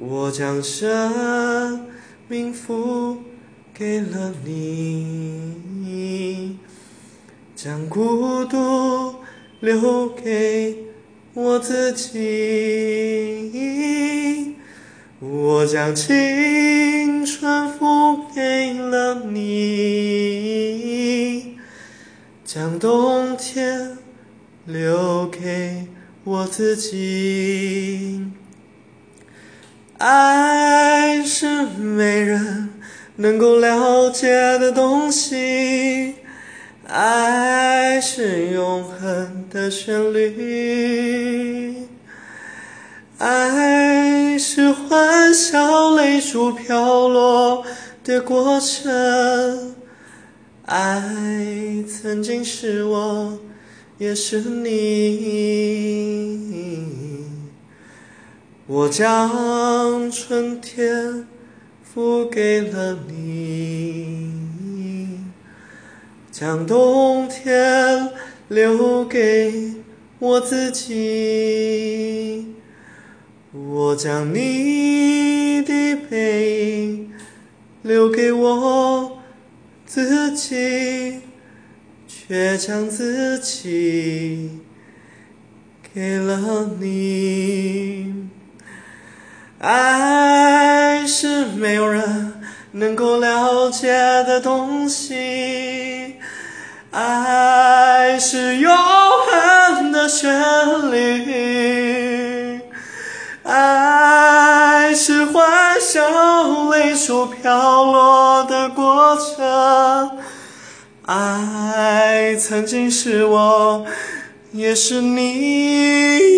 我将生命付给了你，将孤独留给我自己。我将青春付给了你，将冬天留给我自己。爱是没人能够了解的东西，爱是永恒的旋律，爱是欢笑泪珠飘落的过程，爱曾经是我，也是你。我将春天付给了你，将冬天留给我自己。我将你的背影留给我自己，却将自己给了你。爱是没有人能够了解的东西，爱是永恒的旋律，爱是欢笑泪珠飘落的过程，爱曾经是我，也是你。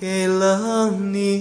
给了你